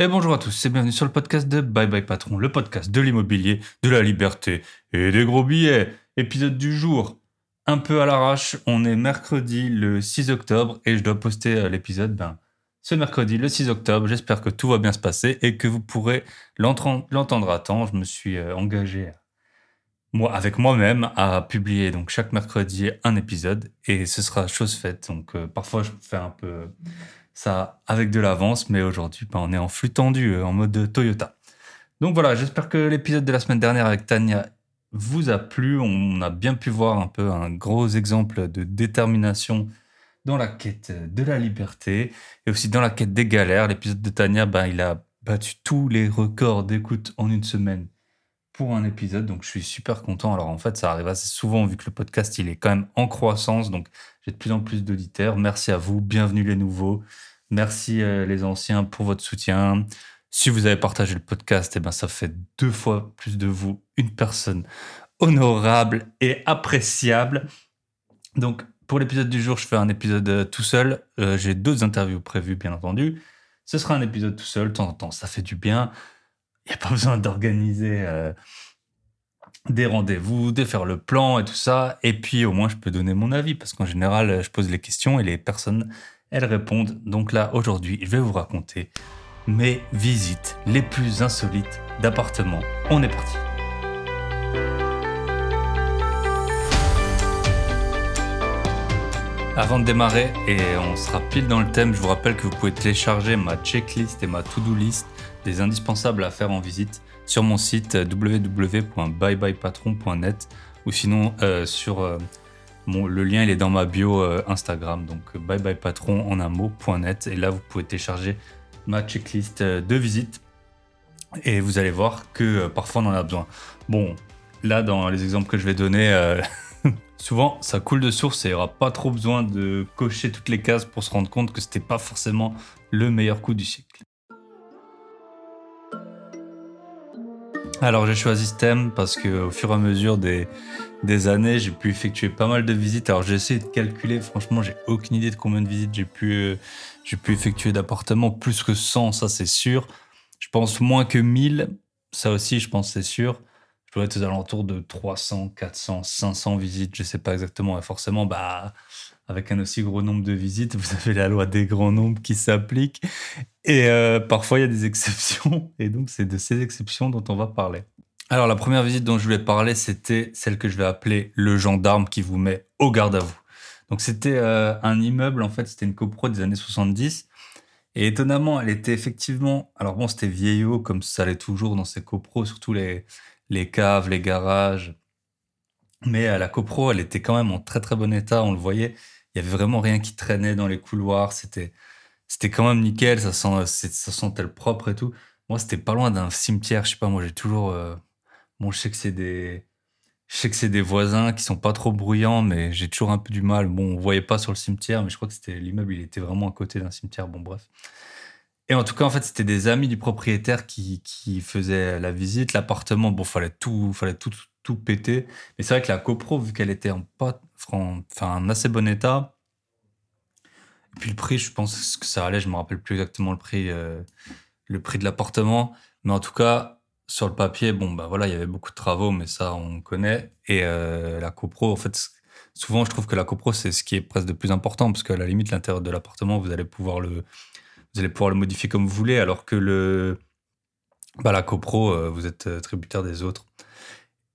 Et bonjour à tous et bienvenue sur le podcast de Bye Bye Patron, le podcast de l'immobilier, de la liberté et des gros billets. Épisode du jour, un peu à l'arrache, on est mercredi le 6 octobre et je dois poster euh, l'épisode ben, ce mercredi le 6 octobre. J'espère que tout va bien se passer et que vous pourrez l'entendre à temps. Je me suis euh, engagé moi, avec moi-même à publier donc chaque mercredi un épisode et ce sera chose faite. Donc euh, parfois je fais un peu ça avec de l'avance, mais aujourd'hui, ben, on est en flux tendu, euh, en mode Toyota. Donc voilà, j'espère que l'épisode de la semaine dernière avec Tania vous a plu. On a bien pu voir un peu un gros exemple de détermination dans la quête de la liberté et aussi dans la quête des galères. L'épisode de Tania, ben, il a battu tous les records d'écoute en une semaine pour un épisode, donc je suis super content. Alors en fait, ça arrive assez souvent vu que le podcast il est quand même en croissance, donc j'ai de plus en plus d'auditeurs. Merci à vous, bienvenue les nouveaux, merci euh, les anciens pour votre soutien. Si vous avez partagé le podcast, eh ben ça fait deux fois plus de vous une personne honorable et appréciable. Donc pour l'épisode du jour, je fais un épisode euh, tout seul. Euh, j'ai deux interviews prévues, bien entendu. Ce sera un épisode tout seul, de temps en temps, ça fait du bien il n'y a pas besoin d'organiser euh, des rendez-vous, de faire le plan et tout ça. Et puis au moins, je peux donner mon avis parce qu'en général, je pose les questions et les personnes, elles répondent. Donc là, aujourd'hui, je vais vous raconter mes visites les plus insolites d'appartements. On est parti. Avant de démarrer, et on sera pile dans le thème, je vous rappelle que vous pouvez télécharger ma checklist et ma to-do list des indispensables à faire en visite sur mon site www.byebyepatron.net ou sinon euh, sur euh, le lien il est dans ma bio euh, Instagram donc byebyepatron en un mot.net et là vous pouvez télécharger ma checklist de visite et vous allez voir que parfois on en a besoin. Bon, là dans les exemples que je vais donner souvent ça coule de source et il n'y aura pas trop besoin de cocher toutes les cases pour se rendre compte que c'était pas forcément le meilleur coup du siècle. Alors j'ai choisi ce thème parce que au fur et à mesure des, des années, j'ai pu effectuer pas mal de visites. Alors j'ai essayé de calculer, franchement, j'ai aucune idée de combien de visites j'ai pu, euh, pu effectuer d'appartements. Plus que 100, ça c'est sûr. Je pense moins que 1000, ça aussi je pense c'est sûr. Je dois être aux alentours de 300, 400, 500 visites, je sais pas exactement. Et forcément, bah avec un aussi gros nombre de visites, vous avez la loi des grands nombres qui s'applique. Et euh, parfois, il y a des exceptions. Et donc, c'est de ces exceptions dont on va parler. Alors, la première visite dont je voulais parler, c'était celle que je vais appeler le gendarme qui vous met au garde à vous. Donc, c'était euh, un immeuble, en fait, c'était une copro des années 70. Et étonnamment, elle était effectivement. Alors, bon, c'était vieillot, comme ça l'est toujours dans ces copros, surtout les, les caves, les garages. Mais à la copro, elle était quand même en très très bon état, on le voyait il y avait vraiment rien qui traînait dans les couloirs. C'était, c'était quand même nickel. Ça sent, ça sentait le propre et tout. Moi, c'était pas loin d'un cimetière. Je sais pas, moi, j'ai toujours, euh, bon, je sais que c'est des, je sais que c'est des voisins qui sont pas trop bruyants, mais j'ai toujours un peu du mal. Bon, on voyait pas sur le cimetière, mais je crois que c'était l'immeuble, il était vraiment à côté d'un cimetière. Bon, bref. Et en tout cas, en fait, c'était des amis du propriétaire qui, qui faisaient la visite. L'appartement, bon, fallait tout, fallait tout, tout péter. Mais c'est vrai que la copro, vu qu'elle était en pas, enfin, un assez bon état. Puis le prix, je pense que ça allait, je me rappelle plus exactement le prix, euh, le prix de l'appartement. Mais en tout cas, sur le papier, bon, bah voilà, il y avait beaucoup de travaux, mais ça, on connaît. Et euh, la copro, en fait, souvent, je trouve que la copro, c'est ce qui est presque le plus important, parce qu'à la limite, l'intérieur de l'appartement, vous allez pouvoir le, vous allez pouvoir le modifier comme vous voulez, alors que le, bah, la copro, euh, vous êtes tributaire des autres.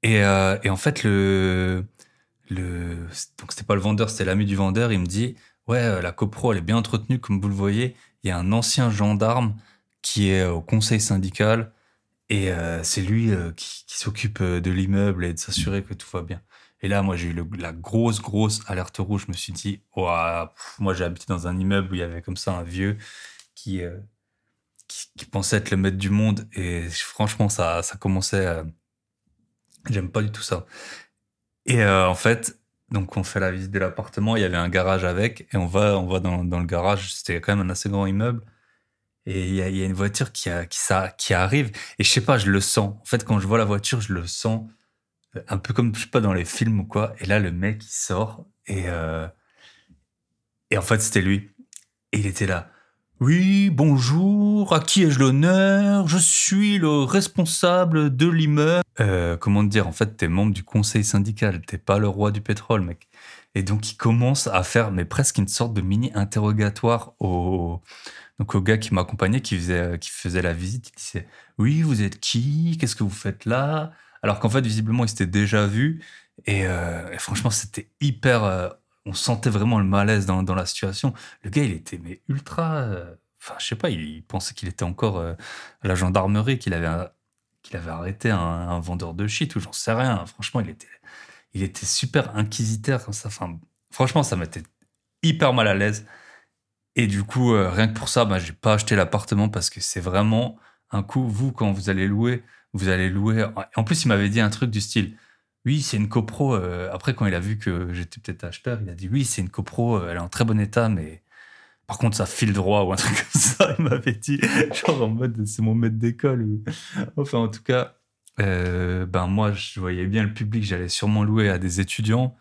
Et, et en fait, le, le donc c'était pas le vendeur, c'était l'ami du vendeur. Il me dit ouais, euh, la copro elle est bien entretenue comme vous le voyez. Il y a un ancien gendarme qui est au conseil syndical et euh, c'est lui euh, qui, s'occupe de l'immeuble et de s'assurer que tout va bien. Et là, moi, j'ai eu la grosse, grosse alerte rouge. Je me suis dit, moi, j'ai habité dans un immeuble où il y avait comme ça un vieux qui, qui, pensait être le maître du monde. Et franchement, ça, ça commençait. J'aime pas du tout ça. Et en fait, donc on fait la visite de l'appartement, il y avait un garage avec, et on va, on va dans, le garage, c'était quand même un assez grand immeuble, et il y a, une voiture qui, a, qui, ça, qui arrive, et je sais pas, je le sens. En fait, quand je vois la voiture, je le sens un peu comme, je sais pas, dans les films ou quoi, et là, le mec, il sort, et, euh, et en fait, c'était lui. Et il était là. Oui, bonjour, à qui ai-je l'honneur? Je suis le responsable de l'immeuble. Euh, comment dire En fait, t'es membre du conseil syndical, t'es pas le roi du pétrole, mec. Et donc, il commence à faire mais presque une sorte de mini-interrogatoire au, donc, au gars qui m'accompagnait, qui faisait, qui faisait la visite. Il disait Oui, vous êtes qui? Qu'est-ce que vous faites là Alors qu'en fait, visiblement, il s'était déjà vu. Et, euh, franchement, c'était hyper. Euh, on sentait vraiment le malaise dans, la situation. Le gars, il était mais ultra. Euh, enfin, je sais pas, il, pensait qu'il était encore à la gendarmerie, qu'il avait, avait arrêté un, vendeur de shit ou j'en sais rien. Franchement, il était, il était super inquisiteur comme ça. Enfin, franchement, ça m'était hyper mal à l'aise. Et du coup, rien que pour ça, bah, j'ai pas acheté l'appartement parce que c'est vraiment un coup, vous, quand vous allez louer, vous allez louer. En plus, il m'avait dit un truc du style oui, c'est une copro. Euh, après, quand il a vu que j'étais peut-être acheteur, il a dit oui, c'est une copro, euh, elle est en très bon état, mais par contre, ça file droit ou un truc comme ça. Il m'avait dit, genre en mode, c'est mon maître d'école. Enfin, en tout cas, euh, ben moi, je voyais bien le public, j'allais sûrement louer à des étudiants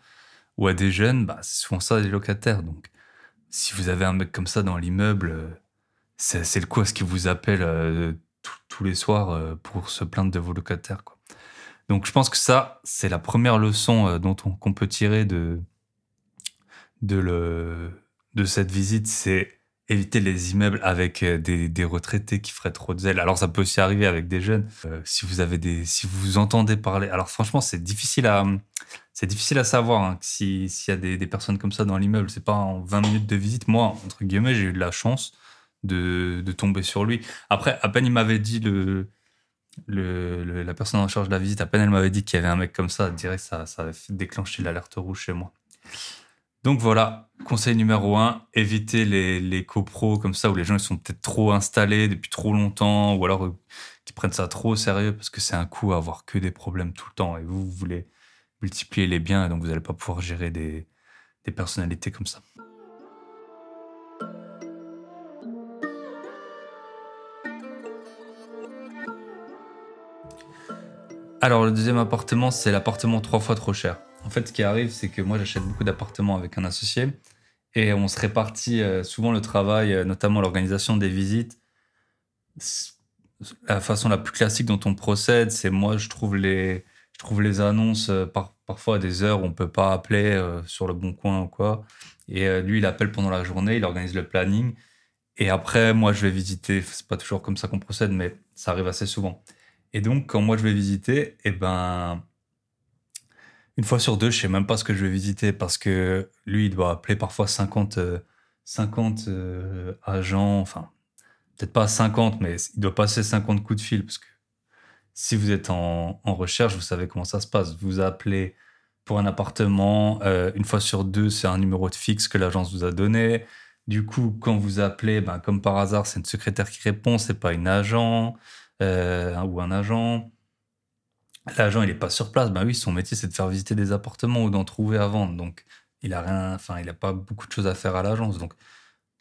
ou à des jeunes. Bah, c'est souvent ça, des locataires. Donc, si vous avez un mec comme ça dans l'immeuble, c'est le à ce qu'il vous appelle tous les soirs pour se plaindre de vos locataires. Quoi. Donc je pense que ça, c'est la première leçon euh, dont on, qu'on peut tirer de, de, le, de cette visite, c'est éviter les immeubles avec euh, des, des, retraités qui feraient trop de zèle. Alors ça peut aussi arriver avec des jeunes. Euh, si vous avez des, si vous entendez parler, alors franchement c'est difficile à, c'est difficile à savoir hein, s'il y a des, personnes comme ça dans l'immeuble. C'est pas en 20 minutes de visite. Moi entre guillemets j'ai eu de la chance de, de tomber sur lui. Après à peine il m'avait dit le la personne en charge de la visite, à peine elle m'avait dit qu'il y avait un mec comme ça, direct, ça, ça avait déclenché l'alerte rouge chez moi. Donc voilà, conseil numéro un, évitez les, les copros comme ça où les gens ils sont peut-être trop installés depuis trop longtemps ou alors euh, qui prennent ça trop au sérieux parce que c'est un coup à avoir que des problèmes tout le temps et vous, vous voulez multiplier les biens et donc vous n'allez pas pouvoir gérer des personnalités comme ça. Alors, le deuxième appartement, c'est l'appartement trois fois trop cher. En fait, ce qui arrive, c'est que moi, j'achète beaucoup d'appartements avec un associé et on se répartit euh, souvent le travail, euh, notamment l'organisation des visites. La façon la plus classique dont on procède, c'est moi, je trouve les, je trouve les annonces euh, parfois à des heures où on peut pas appeler sur le bon coin ou quoi. Et lui, il appelle pendant la journée, il organise le planning. Et après, moi, je vais visiter. C'est pas toujours comme ça qu'on procède, mais ça arrive assez souvent. Et donc, quand moi je vais visiter, eh ben, une fois sur deux, je sais même pas ce que je vais visiter parce que lui, il doit appeler parfois 50, 50 euh, euh, agents, enfin, peut-être pas 50, mais il doit passer 50 coups de fil parce que si vous êtes en, recherche, vous savez comment ça se passe. Vous appelez pour un appartement, euh, une fois sur deux, c'est un numéro de fixe que l'agence vous a donné. Du coup, quand vous appelez, ben, comme par hasard, c'est une secrétaire qui répond, c'est pas une agent. Euh, ou un agent. L'agent, il n'est pas sur place. Ben oui, son métier, c'est de faire visiter des appartements ou d'en trouver à vendre. Donc, il a rien, enfin, il a pas beaucoup de choses à faire à l'agence. Donc,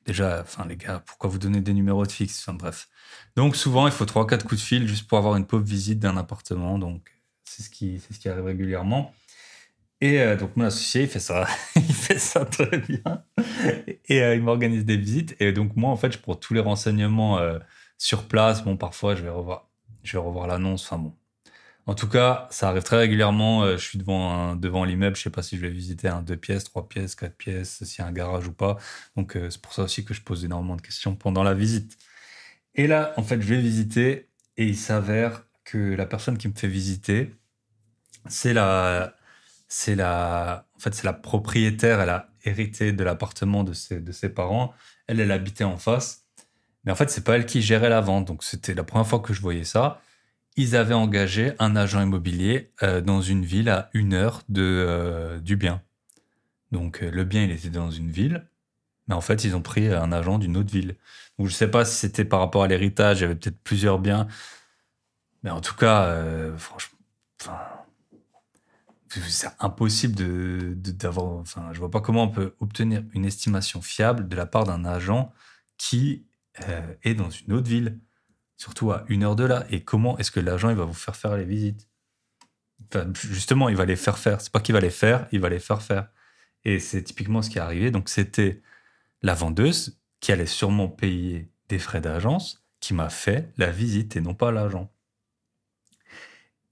déjà, enfin, les gars, pourquoi vous donner des numéros de fixe? Bref. Donc, souvent, il faut 3-4 coups de fil juste pour avoir une pauvre visite d'un appartement. Donc, c'est ce qui, ce qui arrive régulièrement. Et euh, donc, mon associé, il fait ça. il fait ça très bien. Et euh, il m'organise des visites. Et donc, moi, en fait, je prends tous les renseignements sur place, bon, parfois, je vais revoir, je vais revoir l'annonce. Enfin bon. En tout cas, ça arrive très régulièrement. Euh, je suis devant, devant l'immeuble. Je sais pas si je vais visiter un deux pièces, trois pièces, quatre pièces, s'il y a un garage ou pas. Donc, euh, c'est pour ça aussi que je pose énormément de questions pendant la visite. Et là, en fait, je vais visiter et il s'avère que la personne qui me fait visiter, c'est la, c'est la, en fait, c'est la propriétaire. Elle a hérité de l'appartement de ses, de ses parents. Elle, elle habitait en face. Mais en fait, c'est pas elle qui gérait la vente. Donc, c'était la première fois que je voyais ça. Ils avaient engagé un agent immobilier euh, dans une ville à une heure de, euh, du bien. Donc, euh, le bien, il était dans une ville. Mais en fait, ils ont pris un agent d'une autre ville. Donc, je sais pas si c'était par rapport à l'héritage. Il y avait peut-être plusieurs biens. Mais en tout cas, franchement, c'est impossible de, d'avoir. Enfin, je vois pas comment on peut obtenir une estimation fiable de la part d'un agent qui euh, est dans une autre ville, surtout à une heure de là. Et comment est-ce que l'agent va vous faire faire les visites? Justement, il va les faire faire. C'est pas qu'il va les faire, il va les faire faire. Et c'est typiquement ce qui est arrivé. Donc c'était la vendeuse qui allait sûrement payer des frais d'agence qui m'a fait la visite et non pas l'agent.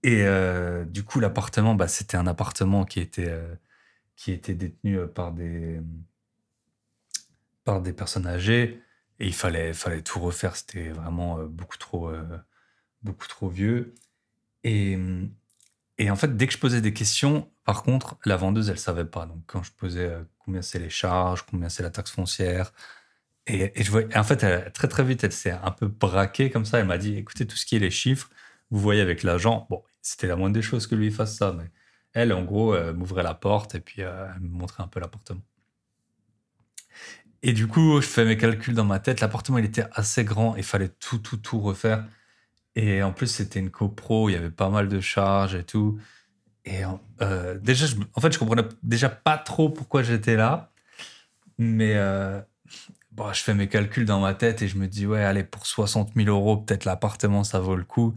Et euh, du coup, l'appartement, bah, c'était un appartement qui était, euh, qui était détenu euh, par des, par des personnes âgées. Et il fallait, fallait tout refaire. C'était vraiment beaucoup, trop, beaucoup trop vieux. Et, et en fait, dès que je posais des questions, par contre, la vendeuse, elle savait pas. Donc, quand je posais combien c'est les charges, combien c'est la taxe foncière, et, je vois, en fait, très très vite, elle s'est un peu braquée comme ça. Elle m'a dit écoutez, tout ce qui est les chiffres, vous voyez avec l'agent, bon, c'était la moindre des choses que lui fasse ça, mais elle, en gros, m'ouvrait la porte et puis euh, elle me montrait un peu l'appartement. Et du coup, je fais mes calculs dans ma tête. L'appartement, il était assez grand, il fallait tout, tout, tout refaire. Et en plus, c'était une copro, il y avait pas mal de charges et tout. Et euh, déjà, en fait, je comprenais déjà pas trop pourquoi j'étais là. Mais euh, bon, je fais mes calculs dans ma tête et je me dis, ouais, allez, pour 60 000 euros, peut-être l'appartement, ça vaut le coup.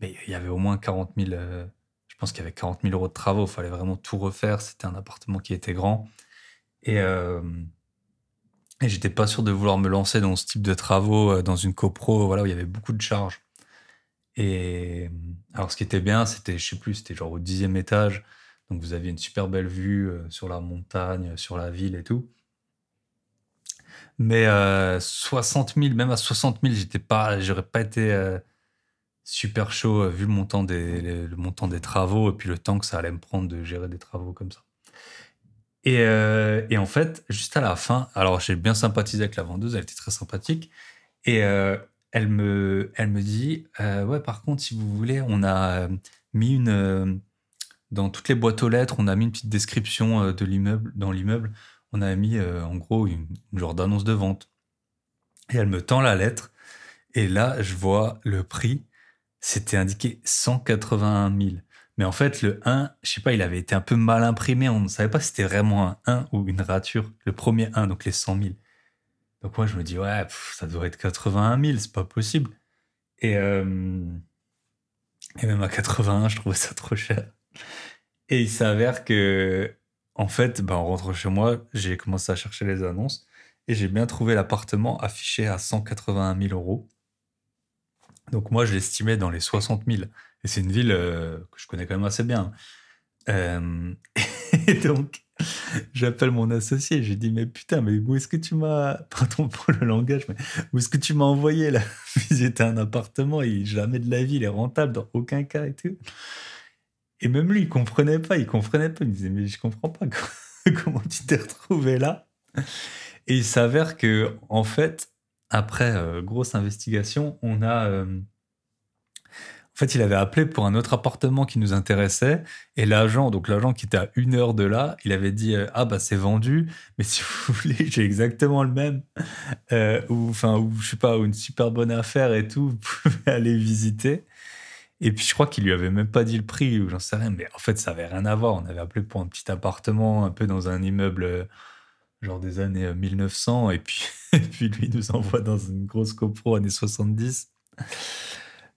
Mais il y avait au moins 40 000, euh, je pense qu'il y avait 40 000 euros de travaux. Il fallait vraiment tout refaire. C'était un appartement qui était grand. Et, et j'étais pas sûr de vouloir me lancer dans ce type de travaux, euh, dans une copro, voilà, où il y avait beaucoup de charges. Et alors, ce qui était bien, c'était, je sais plus, c'était genre au dixième étage. Donc, vous aviez une super belle vue sur la montagne, sur la ville et tout. Mais 60 000, même à 60 000, j'étais pas, j'aurais pas été euh, super chaud euh, vu le montant des travaux et puis le temps que ça allait me prendre de gérer des travaux comme ça. Et, euh, et en fait, juste à la fin, alors j'ai bien sympathisé avec la vendeuse, elle était très sympathique. Et elle, me, elle me dit Ouais, par contre, si vous voulez, on a mis une. dans toutes les boîtes aux lettres, on a mis une petite description de l'immeuble, dans l'immeuble on a mis euh, en gros une, genre d'annonce de vente. Et elle me tend la lettre. Et là, je vois le prix. C'était indiqué 181 000. Mais en fait, le 1, je sais pas, il avait été un peu mal imprimé. On ne savait pas si c'était vraiment un 1 ou une rature. Le premier 1, donc les 100 000. Donc moi, je me dis, ouais, ça devrait être 81 000, c'est pas possible. Et, euh, même à 81, je trouvais ça trop cher. Et il s'avère que en fait, ben, en rentrant chez moi, j'ai commencé à chercher les annonces et j'ai bien trouvé l'appartement affiché à 181 000 euros. Donc moi, je l'estimais dans les 60 000. Et c'est une ville euh, que je connais quand même assez bien. Euh, et donc, j'appelle mon associé. J'ai dit, mais putain, mais où est-ce que tu m'as... Pardon pour le langage, mais où est-ce que tu m'as envoyé là? Visiter un appartement et jamais de la vie, il est rentable dans aucun cas et tout. Et même lui, il comprenait pas, il comprenait pas. Il me disait, mais je comprends pas comment tu t'es retrouvé là? Et il s'avère que, en fait, après euh, grosse investigation, on a. en fait, il avait appelé pour un autre appartement qui nous intéressait. Et l'agent, donc l'agent qui était à une heure de là, il avait dit euh, Ah, bah, c'est vendu, mais si vous voulez, j'ai exactement le même. ou, enfin, ou je sais pas, ou une super bonne affaire et tout, vous pouvez aller visiter. Et puis je crois qu'il lui avait même pas dit le prix ou j'en sais rien, mais en fait ça avait rien à voir. On avait appelé pour un petit appartement un peu dans un immeuble euh, genre des années 1900 euh, et puis, et puis lui nous envoie dans une grosse copro années 70.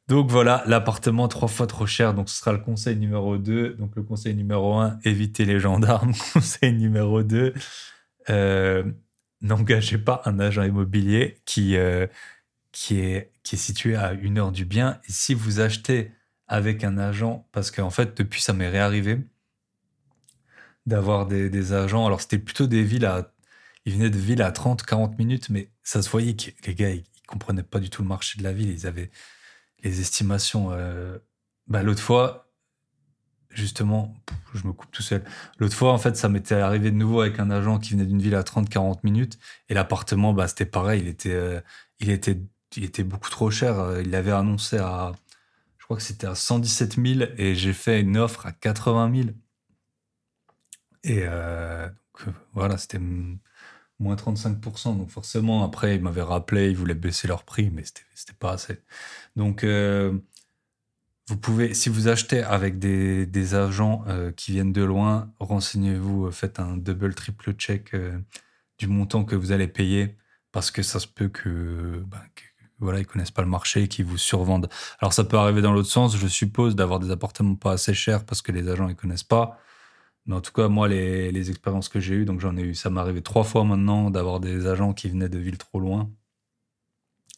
Donc voilà, l'appartement trois fois trop cher, donc ce sera le conseil numéro 2. Donc le conseil numéro 1, évitez les gendarmes. conseil numéro 2, euh, n'engagez pas un agent immobilier qui, qui est, qui est situé à une heure du bien. Et si vous achetez avec un agent, parce qu'en fait, depuis, ça m'est réarrivé d'avoir des, agents. Alors, c'était plutôt des villes à. Ils venaient de villes à 30, 40 minutes, mais ça se voyait que les gars, ils, ne comprenaient pas du tout le marché de la ville. Ils avaient les estimations. Euh, bah, L'autre fois, justement, je me coupe tout seul. L'autre fois, en fait, ça m'était arrivé de nouveau avec un agent qui venait d'une ville à 30, 40 minutes. Et l'appartement, bah, c'était pareil. Il était, euh, il était il était beaucoup trop cher. Il l'avait annoncé à, je crois que c'était à 117 000 et j'ai fait une offre à 80 000. Et euh, voilà, c'était moins 35%. Donc forcément, après, ils m'avaient rappelé, ils voulaient baisser leur prix, mais c'était pas assez. Donc, vous pouvez, si vous achetez avec des, des agents qui viennent de loin, renseignez-vous, faites un double, triple check du montant que vous allez payer, parce que ça se peut que, ben, voilà, ils connaissent pas le marché et qui vous survendent. Alors ça peut arriver dans l'autre sens, je suppose, d'avoir des appartements pas assez chers parce que les agents ils connaissent pas. Mais en tout cas, moi, les, expériences que j'ai eues, donc j'en ai eu, ça m'est arrivé trois fois maintenant d'avoir des agents qui venaient de villes trop loin.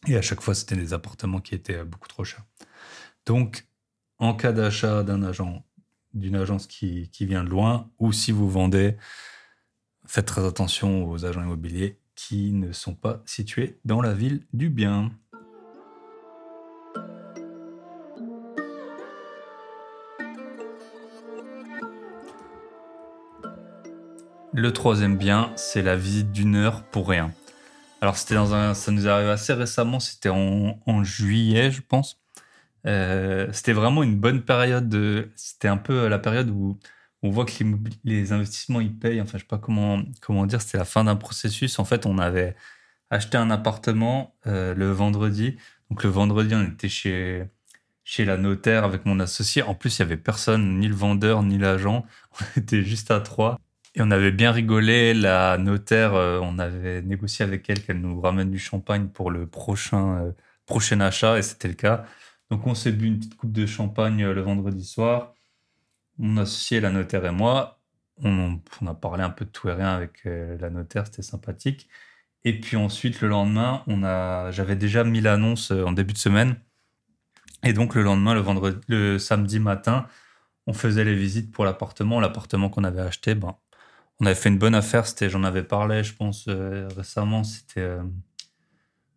Et à chaque fois, c'était des appartements qui étaient beaucoup trop chers. Donc, en cas d'achat d'un agent, d'une agence qui vient de loin, ou si vous vendez, faites très attention aux agents immobiliers qui ne sont pas situés dans la ville du bien. Le troisième bien, c'est la visite d'une heure pour rien. Alors c'était dans un, ça nous est arrivé assez récemment, c'était en, juillet, je pense. Euh, c'était vraiment une bonne période. De, c'était un peu la période où on voit que les, investissements ils payent. Enfin, je sais pas comment comment dire. C'était la fin d'un processus. En fait, on avait acheté un appartement euh, le vendredi. Donc le vendredi, on était chez chez la notaire avec mon associé. En plus, il y avait personne, ni le vendeur, ni l'agent. On était juste à trois. Et on avait bien rigolé. La notaire, euh, on avait négocié avec elle qu'elle nous ramène du champagne pour le prochain, euh, prochain achat, et c'était le cas. Donc on s'est bu une petite coupe de champagne euh, le vendredi soir. Mon associé, la notaire et moi, on, on a parlé un peu de tout et rien avec la notaire, c'était sympathique. Et puis ensuite, le lendemain, on a, j'avais déjà mis l'annonce en début de semaine. Et donc le lendemain, le, vendredi, le samedi matin, on faisait les visites pour l'appartement. L'appartement qu'on avait acheté, ben, on avait fait une bonne affaire. C'était, j'en avais parlé, je pense, euh, récemment. C'était, euh,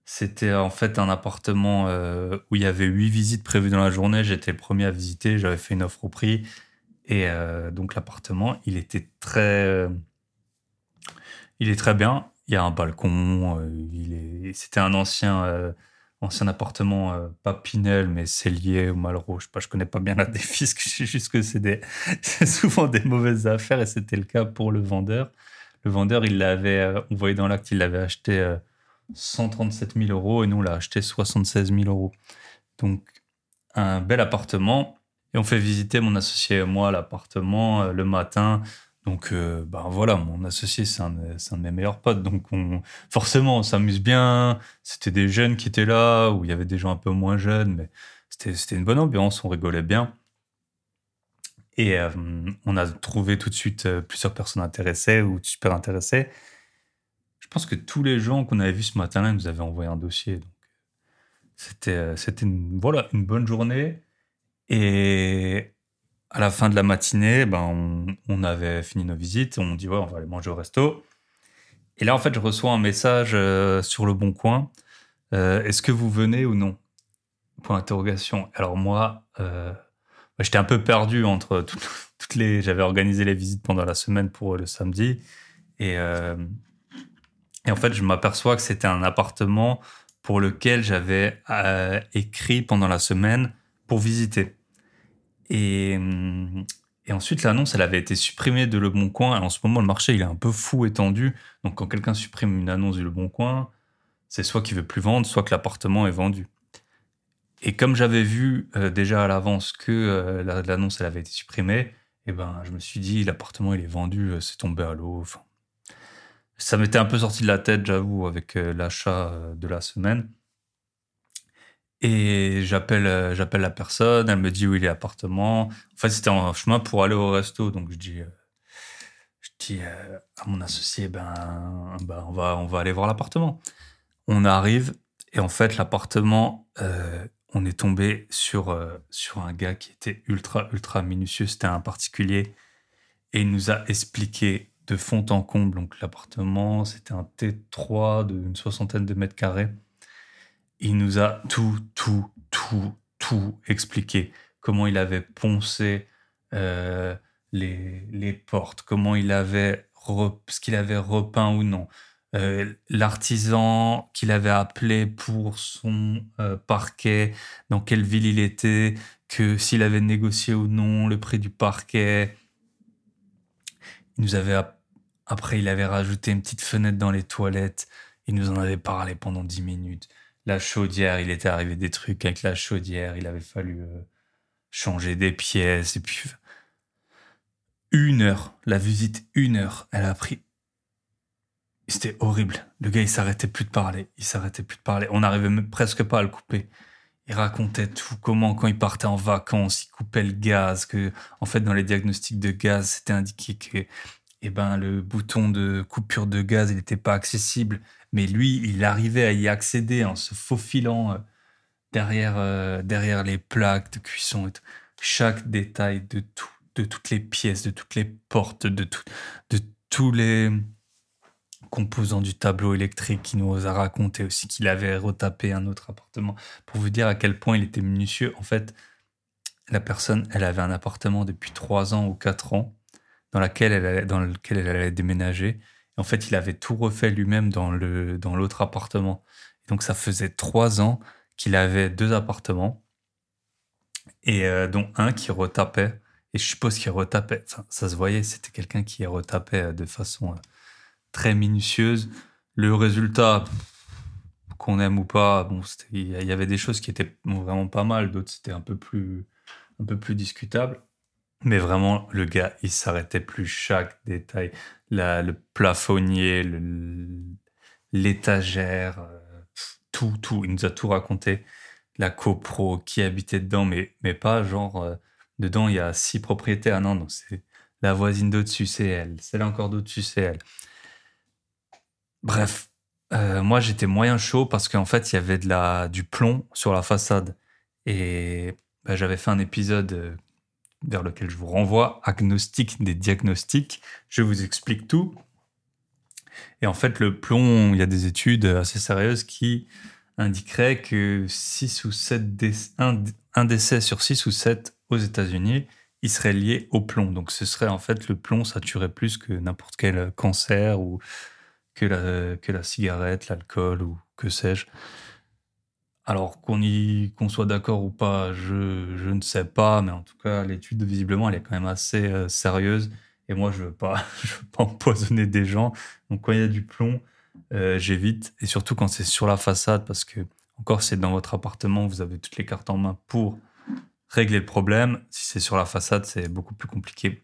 c'était en fait un appartement euh, où il y avait huit visites prévues dans la journée. J'étais le premier à visiter. J'avais fait une offre au prix. Et donc l'appartement, il était très, il est très bien. Il y a un balcon. il est, c'était un ancien ancien appartement, euh, pas Pinel, mais Cellier ou Malraux. Je sais pas, je connais pas bien la défisque. Je sais juste que c'est des, souvent des mauvaises affaires et c'était le cas pour le vendeur. Le vendeur, il l'avait, euh, on voyait dans l'acte, il l'avait acheté 137 euh, 000 euros et nous, on l'a acheté 76 000 euros. Donc, un bel appartement. Et on fait visiter mon associé et moi l'appartement le matin. Donc, euh, ben voilà, mon associé, c'est un, un, de mes meilleurs potes. Donc, on, forcément, on s'amuse bien. C'était des jeunes qui étaient là, ou il y avait des gens un peu moins jeunes, mais c'était une bonne ambiance, on rigolait bien. Et euh, on a trouvé tout de suite euh, plusieurs personnes intéressées ou super intéressées. Je pense que tous les gens qu'on avait vus ce matin-là nous avaient envoyé un dossier. C'était c'était une, voilà, une bonne journée. Et à la fin de la matinée, ben, on, avait fini nos visites. On dit, ouais, on va aller manger au resto. Et là, en fait, je reçois un message euh, sur le bon coin. Euh, est-ce que vous venez ou non? Point d'interrogation. Alors moi, euh, j'étais un peu perdu entre toutes, les... J'avais organisé les visites pendant la semaine pour le samedi. Et, et en fait, je m'aperçois que c'était un appartement pour lequel j'avais écrit pendant la semaine pour visiter. Et, hum, et ensuite, l'annonce, elle avait été supprimée de Le Bon Coin. en ce moment, le marché, il est un peu fou étendu. Donc, quand quelqu'un supprime une annonce du Le Bon Coin, c'est soit qu'il veut plus vendre, soit que l'appartement est vendu. Et comme j'avais vu euh, déjà à l'avance que euh, l'annonce, elle avait été supprimée, eh ben, je me suis dit, l'appartement, il est vendu, euh, c'est tombé à l'eau. Ça m'était un peu sorti de la tête, j'avoue, avec l'achat de la semaine. Et j'appelle euh, j'appelle la personne, elle me dit où il est l'appartement. En fait, c'était en chemin pour aller au resto, donc je dis euh, je dis euh, à mon associé ben, ben, on va on va aller voir l'appartement. On arrive et en fait l'appartement on est tombé sur sur un gars qui était ultra ultra minutieux, c'était un particulier. Et il nous a expliqué de fond en comble. Donc l'appartement, c'était un T3 d'une soixantaine de mètres carrés il nous a tout, tout, tout, tout expliqué. Comment il avait poncé euh, les, les, portes, comment il avait ce qu'il avait repeint ou non, euh, l'artisan qu'il avait appelé pour son euh, parquet, dans quelle ville il était, que s'il avait négocié ou non le prix du parquet. Il nous avait après il avait rajouté une petite fenêtre dans les toilettes. Il nous en avait parlé pendant dix minutes la chaudière, il était arrivé des trucs avec la chaudière, il avait fallu euh, changer des pièces, et puis une heure, la visite, une heure, elle a pris. C'était horrible. Le gars, il s'arrêtait plus de parler, il s'arrêtait plus de parler. On n'arrivait presque pas à le couper. il racontait tout, comment quand il partait en vacances, il coupait le gaz, que en fait dans les diagnostics de gaz, c'était indiqué que eh ben, le bouton de coupure de gaz, il n'était pas accessible, mais lui, il arrivait à y accéder en se faufilant euh, derrière, euh, derrière les plaques de cuisson et Chaque détail de tout, toutes les pièces, de toutes les portes, de, tout, de tous les composants du tableau électrique qui nous a raconté aussi qu'il avait retapé un autre appartement pour vous dire à quel point il était minutieux. En fait, la personne, elle avait un appartement depuis trois ans ou quatre ans dans, laquelle elle dans lequel elle allait déménager. En fait, il avait tout refait lui-même dans, le, dans l'autre appartement. donc, ça faisait trois ans qu'il avait deux appartements, et euh, dont un qui retapait. Et je suppose qu'il retapait, enfin, ça se voyait, c'était quelqu'un qui retapait euh, de façon euh, très minutieuse. Le résultat, qu'on aime ou pas, bon, il y avait des choses qui étaient vraiment pas mal, d'autres c'était un peu plus, un peu plus discutable. Mais vraiment, le gars, il s'arrêtait plus chaque détail. le plafonnier, l'étagère, euh, tout, tout. Il nous a tout raconté. La copro, qui habitait dedans, mais, mais pas genre, euh, dedans, il y a six propriétaires. Non, non, c'est la voisine d'au-dessus, c'est elle. Celle encore d'au-dessus, c'est elle. Bref, euh, moi, j'étais moyen chaud parce qu'en fait, il y avait de la, du plomb sur la façade. Et bah, j'avais fait un épisode vers lequel je vous renvoie, agnostique des diagnostics. Je vous explique tout. Et en fait, le plomb, il y a des études assez sérieuses qui indiqueraient que 6 ou 7 décès, un, décès sur 6 ou 7 aux États-Unis, il serait lié au plomb. Donc ce serait en fait le plomb, tuerait plus que n'importe quel cancer ou que la, que la cigarette, l'alcool ou que sais-je. Alors qu'on qu'on soit d'accord ou pas, je, je, ne sais pas, mais en tout cas, l'étude, visiblement, elle est quand même assez euh, sérieuse. Et moi, je ne veux, pas, je veux pas empoisonner des gens. Donc, quand il y a du plomb, euh, j'évite. Et surtout quand c'est sur la façade, parce que, encore, c'est dans votre appartement, vous avez toutes les cartes en main pour régler le problème. Si c'est sur la façade, c'est beaucoup plus compliqué.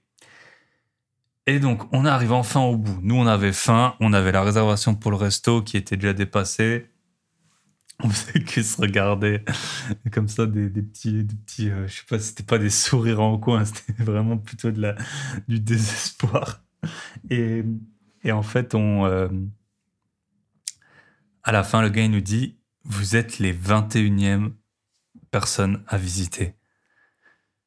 Et donc, on arrive enfin au bout. Nous, on avait faim, on avait la réservation pour le resto qui était déjà dépassée on faisait que se regarder comme ça des, petits des petits euh, je sais pas c'était pas des sourires en coin c'était vraiment plutôt de la du désespoir. Et, et en fait on euh, à la fin le gars il nous dit vous êtes les 21e personnes à visiter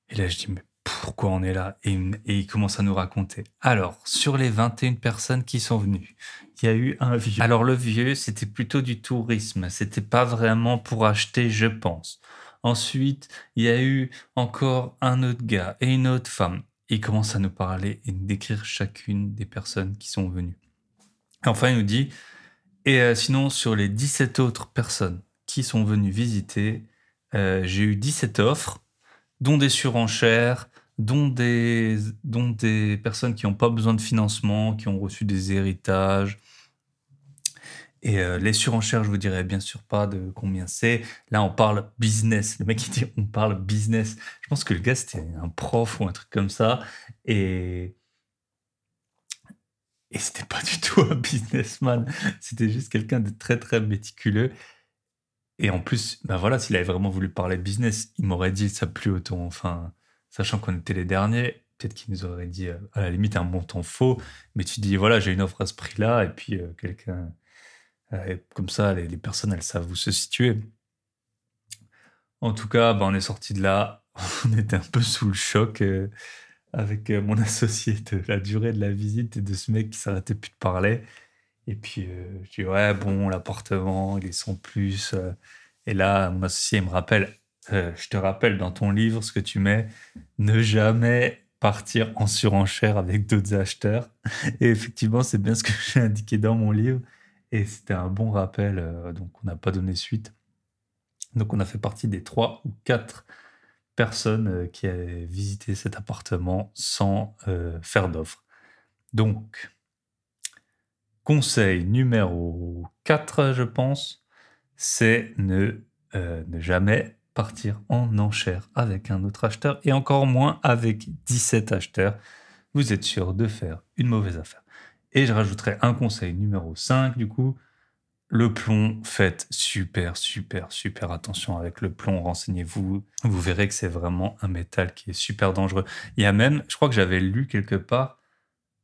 et là je dis mais pourquoi on est là et, il commence à nous raconter. Alors, sur les 21 personnes qui sont venues, il y a eu un vieux. Alors le vieux, c'était plutôt du tourisme, c'était pas vraiment pour acheter, je pense. Ensuite, il y a eu encore un autre gars et une autre femme. Il commence à nous parler et décrire chacune des personnes qui sont venues. enfin, il nous dit, et euh, sinon, sur les 17 autres personnes qui sont venues visiter, euh, j'ai eu 17 offres, dont des surenchères, dont des, dont des personnes qui n'ont pas besoin de financement, qui ont reçu des héritages. Et euh, les surenchères, je vous dirais bien sûr pas de combien c'est. Là, on parle business. Le mec, il dit on parle business. Je pense que le gars, c'était un prof ou un truc comme ça. Et. Et c'était pas du tout un businessman. C'était juste quelqu'un de très, très méticuleux. Et en plus, ben voilà, s'il avait vraiment voulu parler business, il m'aurait dit ça plus autant. Enfin, sachant qu'on était les derniers, peut-être qu'il nous aurait dit euh, à la limite un montant faux, mais tu dis voilà, j'ai une offre à ce prix-là, et puis euh, quelqu'un. Euh, comme ça, les, personnes, elles savent où se situer. En tout cas, bah, on est sorti de là. On était un peu sous le choc avec mon associé de la durée de la visite et de ce mec qui s'arrêtait plus de parler. Et puis, je dis, ouais, bon, l'appartement, il est sans plus. et là, mon associé, il me rappelle, euh, je te rappelle dans ton livre ce que tu mets, ne jamais partir en surenchère avec d'autres acheteurs. Et effectivement, c'est bien ce que j'ai indiqué dans mon livre. Et c'était un bon rappel, euh, donc on n'a pas donné suite. Donc on a fait partie des trois ou quatre personnes euh, qui avaient visité cet appartement sans faire d'offre. Donc, conseil numéro 4, je pense, c'est ne, ne jamais partir en enchère avec un autre acheteur et encore moins avec 17 acheteurs. Vous êtes sûr de faire une mauvaise affaire. Et je rajouterai un conseil numéro 5 du coup, le plomb, faites super, super, super attention avec le plomb. Renseignez-vous. Vous verrez que c'est vraiment un métal qui est super dangereux. Il y a même, je crois que j'avais lu quelque part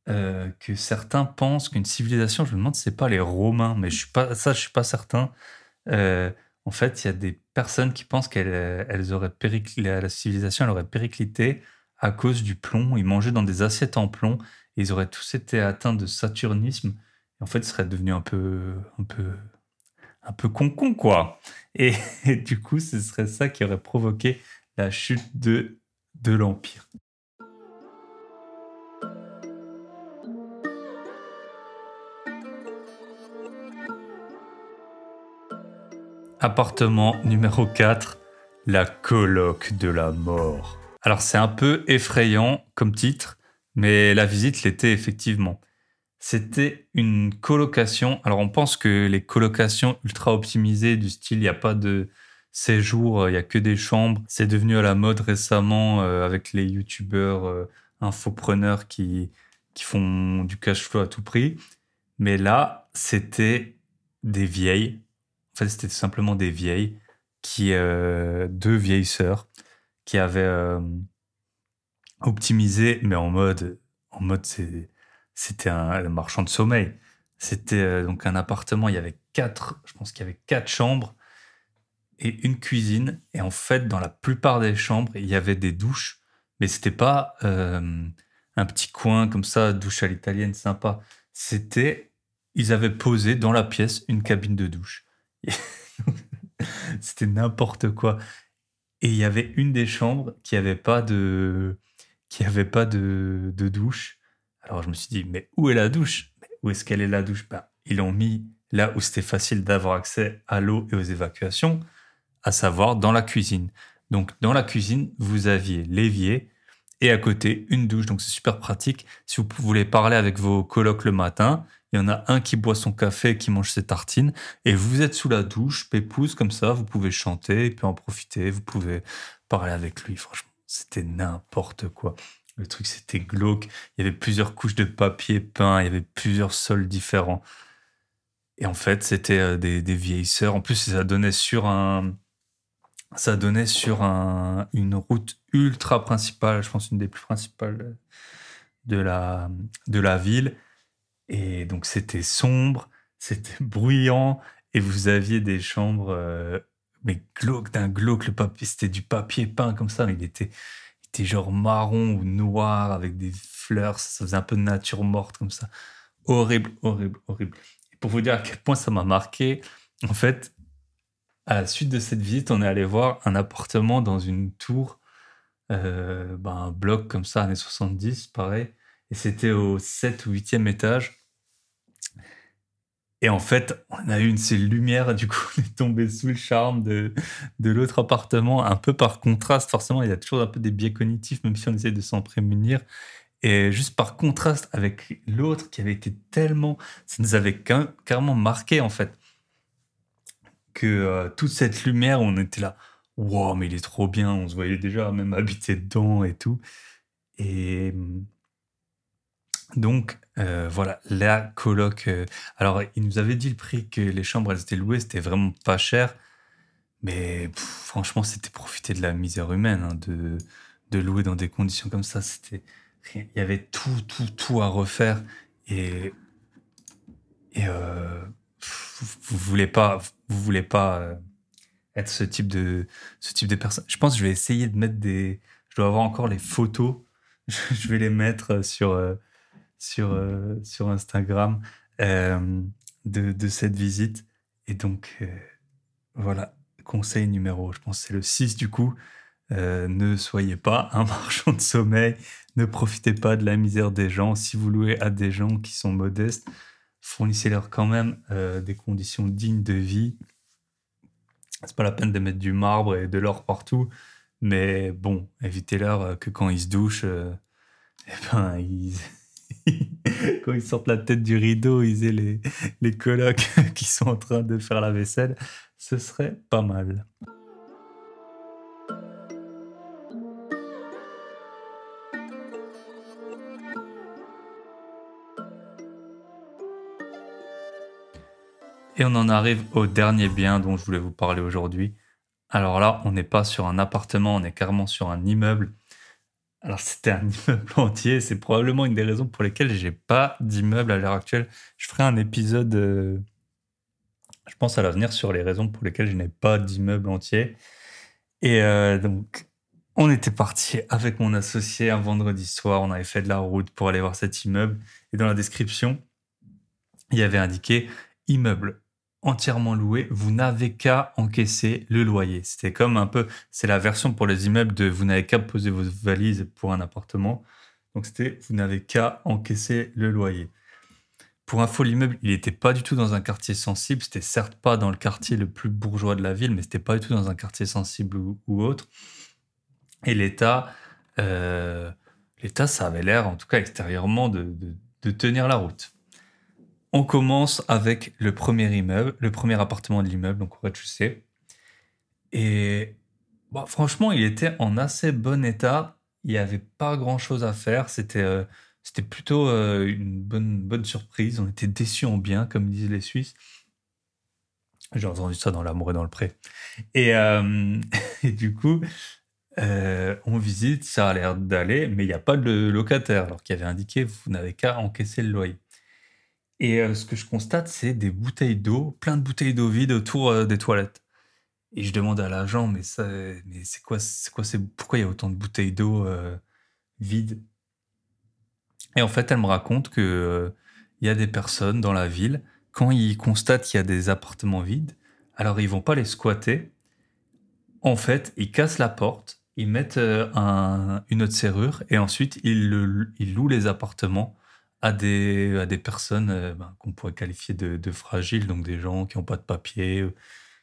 euh, que certains pensent qu'une civilisation, je me demande si c'est pas les Romains, mais je suis pas, ça, je suis pas certain. Euh, en fait, il y a des personnes qui pensent qu'elles elles auraient périclité, la civilisation elle aurait périclité à cause du plomb. Ils mangeaient dans des assiettes en plomb et ils auraient tous été atteints de saturnisme en fait, ce serait devenu un peu, un peu, un peu con-con, quoi. Et, du coup, ce serait ça qui aurait provoqué la chute de, de l'Empire. Appartement numéro 4, la colloque de la mort. Alors c'est un peu effrayant comme titre, mais la visite l'était effectivement. C'était une colocation. Alors, on pense que les colocations ultra optimisées du style, il n'y a pas de séjour, il n'y a que des chambres. C'est devenu à la mode récemment euh, avec les youtubeurs euh, infopreneurs qui, qui font du cash flow à tout prix. Mais là, c'était des vieilles. En fait, c'était simplement des vieilles qui, euh, deux vieilles sœurs qui avaient optimisé, mais en mode, en mode c'était un, marchand de sommeil. C'était euh, donc un appartement, il y avait quatre, je pense qu'il y avait quatre chambres et une cuisine. Et en fait, dans la plupart des chambres, il y avait des douches, mais c'était pas euh, un petit coin comme ça, douche à l'italienne sympa. C'était, ils avaient posé dans la pièce une cabine de douche. c'était n'importe quoi. Et il y avait une des chambres qui avait pas de, qui avait pas de, douche. Alors je me suis dit, mais où est la douche? Où est-ce qu'elle est la douche? Ben, Ils l'ont mis là où c'était facile d'avoir accès à l'eau et aux évacuations, à savoir dans la cuisine. Donc dans la cuisine, vous aviez l'évier et à côté une douche. Donc c'est super pratique. Si vous voulez parler avec vos colocs le matin, il y en a un qui boit son café, qui mange ses tartines, et vous êtes sous la douche, pépouse comme ça, vous pouvez chanter, et puis en profiter, vous pouvez parler avec lui. Franchement, c'était n'importe quoi. Le truc, c'était glauque. Il y avait plusieurs couches de papier peint, il y avait plusieurs sols différents. Et en fait, c'était euh, des, des vieillisseurs. En plus, ça donnait sur un, ça donnait sur un, une route ultra principale, je pense une des plus principales de la, de la ville. Et donc c'était sombre, c'était bruyant, et vous aviez des chambres, euh, mais glauques d'un glauque. Le papier, c'était du papier peint comme ça, mais il était, était genre marron ou noir avec des fleurs. Ça faisait un peu de nature morte comme ça. Horrible, horrible, horrible. Et pour vous dire à quel point ça m'a marqué, en fait, à la suite de cette visite, on est allé voir un appartement dans une tour, euh, ben, un bloc comme ça, années 70, pareil. Et c'était au 7 ou 8e étage. Et en fait, on a eu une ces lumières, du coup, on est tombé sous le charme de, l'autre appartement, un peu par contraste. Forcément, il y a toujours un peu des biais cognitifs, même si on essaie de s'en prémunir. Et juste par contraste avec l'autre qui avait été tellement. Ça nous avait carrément marqué, en fait. Que euh, toute cette lumière, on était là. Wow, mais il est trop bien. On se voyait déjà même habiter dedans et tout. Et donc, euh, voilà, la coloc. Euh, alors, il nous avait dit le prix que les chambres, elles étaient louées, c'était vraiment pas cher. Mais franchement, c'était profiter de la misère humaine, hein, de, de louer dans des conditions comme ça. C'était, il y avait tout, tout, tout à refaire. Et, et euh, vous, voulez pas, vous voulez pas être ce type de, ce type de personne. Je pense que je vais essayer de mettre des. Je dois avoir encore les photos. Je vais les mettre sur sur, euh, sur Instagram euh, de, de, cette visite. Et donc, euh, voilà, conseil numéro, je pense c'est le 6 du coup. ne soyez pas un marchand de sommeil, ne profitez pas de la misère des gens. Si vous louez à des gens qui sont modestes, fournissez-leur quand même des conditions dignes de vie. C'est pas la peine de mettre du marbre et de l'or partout, mais bon, évitez-leur que quand ils se douchent, eh ben, ils, quand ils sortent la tête du rideau, ils aient les, les colocs qui sont en train de faire la vaisselle. Ce serait pas mal. Et on en arrive au dernier bien dont je voulais vous parler aujourd'hui. Alors là, on n'est pas sur un appartement, on est carrément sur un immeuble. Alors c'était un immeuble entier, c'est probablement une des raisons pour lesquelles j'ai pas d'immeuble à l'heure actuelle. Je ferai un épisode, euh, je pense à l'avenir, sur les raisons pour lesquelles je n'ai pas d'immeuble entier. Et euh, donc, on était parti avec mon associé un vendredi soir, on avait fait de la route pour aller voir cet immeuble. Et dans la description, il y avait indiqué immeuble entièrement loué, vous n'avez qu'à encaisser le loyer. C'était comme un peu, c'est la version pour les immeubles de vous n'avez qu'à poser vos valises pour un appartement. Donc c'était vous n'avez qu'à encaisser le loyer. Pour info, l'immeuble, il n'était pas du tout dans un quartier sensible. C'était certes pas dans le quartier le plus bourgeois de la ville, mais c'était pas du tout dans un quartier sensible ou, autre. Et l'État, euh, l'État, ça avait l'air, en tout cas extérieurement, de, de tenir la route. On commence avec le premier immeuble, le premier appartement de l'immeuble, donc au rez-de-chaussée. Et bah, franchement, il était en assez bon état. Il n'y avait pas grand-chose à faire. C'était euh, plutôt euh, une bonne, bonne surprise. On était déçus en bien, comme disent les Suisses. J'ai entendu ça dans l'amour et dans le pré. Et, euh, du coup, on visite, ça a l'air d'aller, mais il n'y a pas de locataire, alors qu'il avait indiqué vous n'avez qu'à encaisser le loyer. Et euh, ce que je constate, c'est des bouteilles d'eau, plein de bouteilles d'eau vides autour euh, des toilettes. Et je demande à l'agent, mais, mais c'est quoi, c'est quoi, c'est pourquoi il y a autant de bouteilles d'eau euh, vides? Et en fait, elle me raconte que il y a des personnes dans la ville, quand ils constatent qu'il y a des appartements vides, alors ils vont pas les squatter. En fait, ils cassent la porte, ils mettent une autre serrure et ensuite ils louent les appartements à des, à des personnes euh, ben, qu'on pourrait qualifier de, fragiles, donc des gens qui n'ont pas de papier, euh,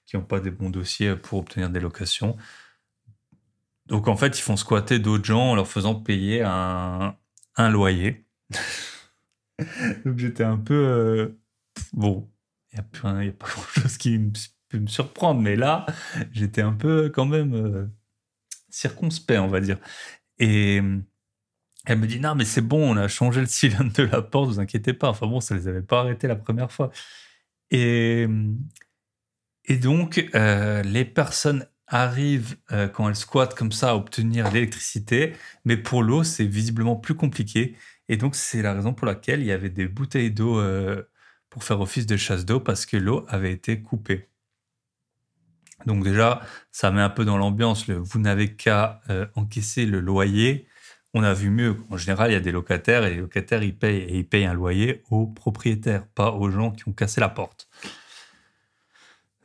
qui n'ont pas des bons dossiers pour obtenir des locations. Donc en fait, ils font squatter d'autres gens en leur faisant payer un, un loyer. donc j'étais un peu... Euh, bon, il n'y a, pas grand-chose qui peut me surprendre, mais là, j'étais un peu quand même circonspect, on va dire. Et elle me dit non mais c'est bon, on a changé le cylindre de la porte, vous inquiétez pas. Enfin bon, ça les avait pas arrêtés la première fois. Et et donc euh, les personnes arrivent euh, quand elles squattent comme ça à obtenir l'électricité, mais pour l'eau c'est visiblement plus compliqué. Et donc c'est la raison pour laquelle il y avait des bouteilles d'eau euh, pour faire office de chasse d'eau parce que l'eau avait été coupée. Donc déjà, ça met un peu dans l'ambiance. Vous n'avez qu'à encaisser le loyer on a vu mieux. En général, il y a des locataires et les locataires, ils payent et ils payent un loyer aux propriétaires, pas aux gens qui ont cassé la porte.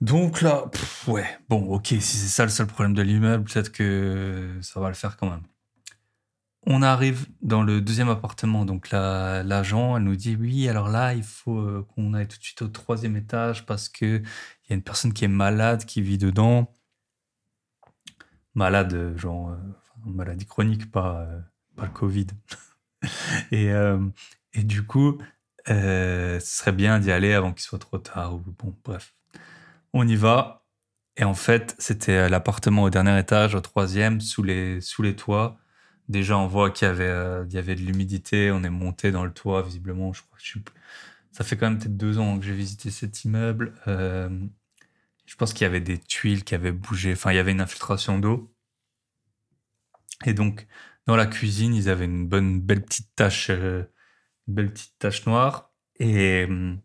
Donc là, ouais, bon, ok, si c'est ça le seul problème de l'immeuble, peut-être que ça va le faire quand même. On arrive dans le deuxième appartement, donc l'agent, elle nous dit oui, alors là, il faut euh, qu'on aille tout de suite au troisième étage parce que il y a une personne qui est malade, qui vit dedans. Malade, genre, euh, maladie chronique, pas, euh, le Covid. et, euh, et du coup, euh, ce serait bien d'y aller avant qu'il soit trop tard. Ou, bon, bref. On y va. Et en fait, c'était l'appartement au dernier étage, au troisième, sous les, sous les toits. Déjà, on voit qu'il y avait, euh, il y avait de l'humidité. On est monté dans le toit, visiblement. Je crois, ça fait quand même peut-être deux ans que j'ai visité cet immeuble. je pense qu'il y avait des tuiles qui avaient bougé. Enfin, il y avait une infiltration d'eau. Et donc, dans la cuisine, ils avaient une bonne belle petite tache, euh, une belle petite tache noire. Et euh,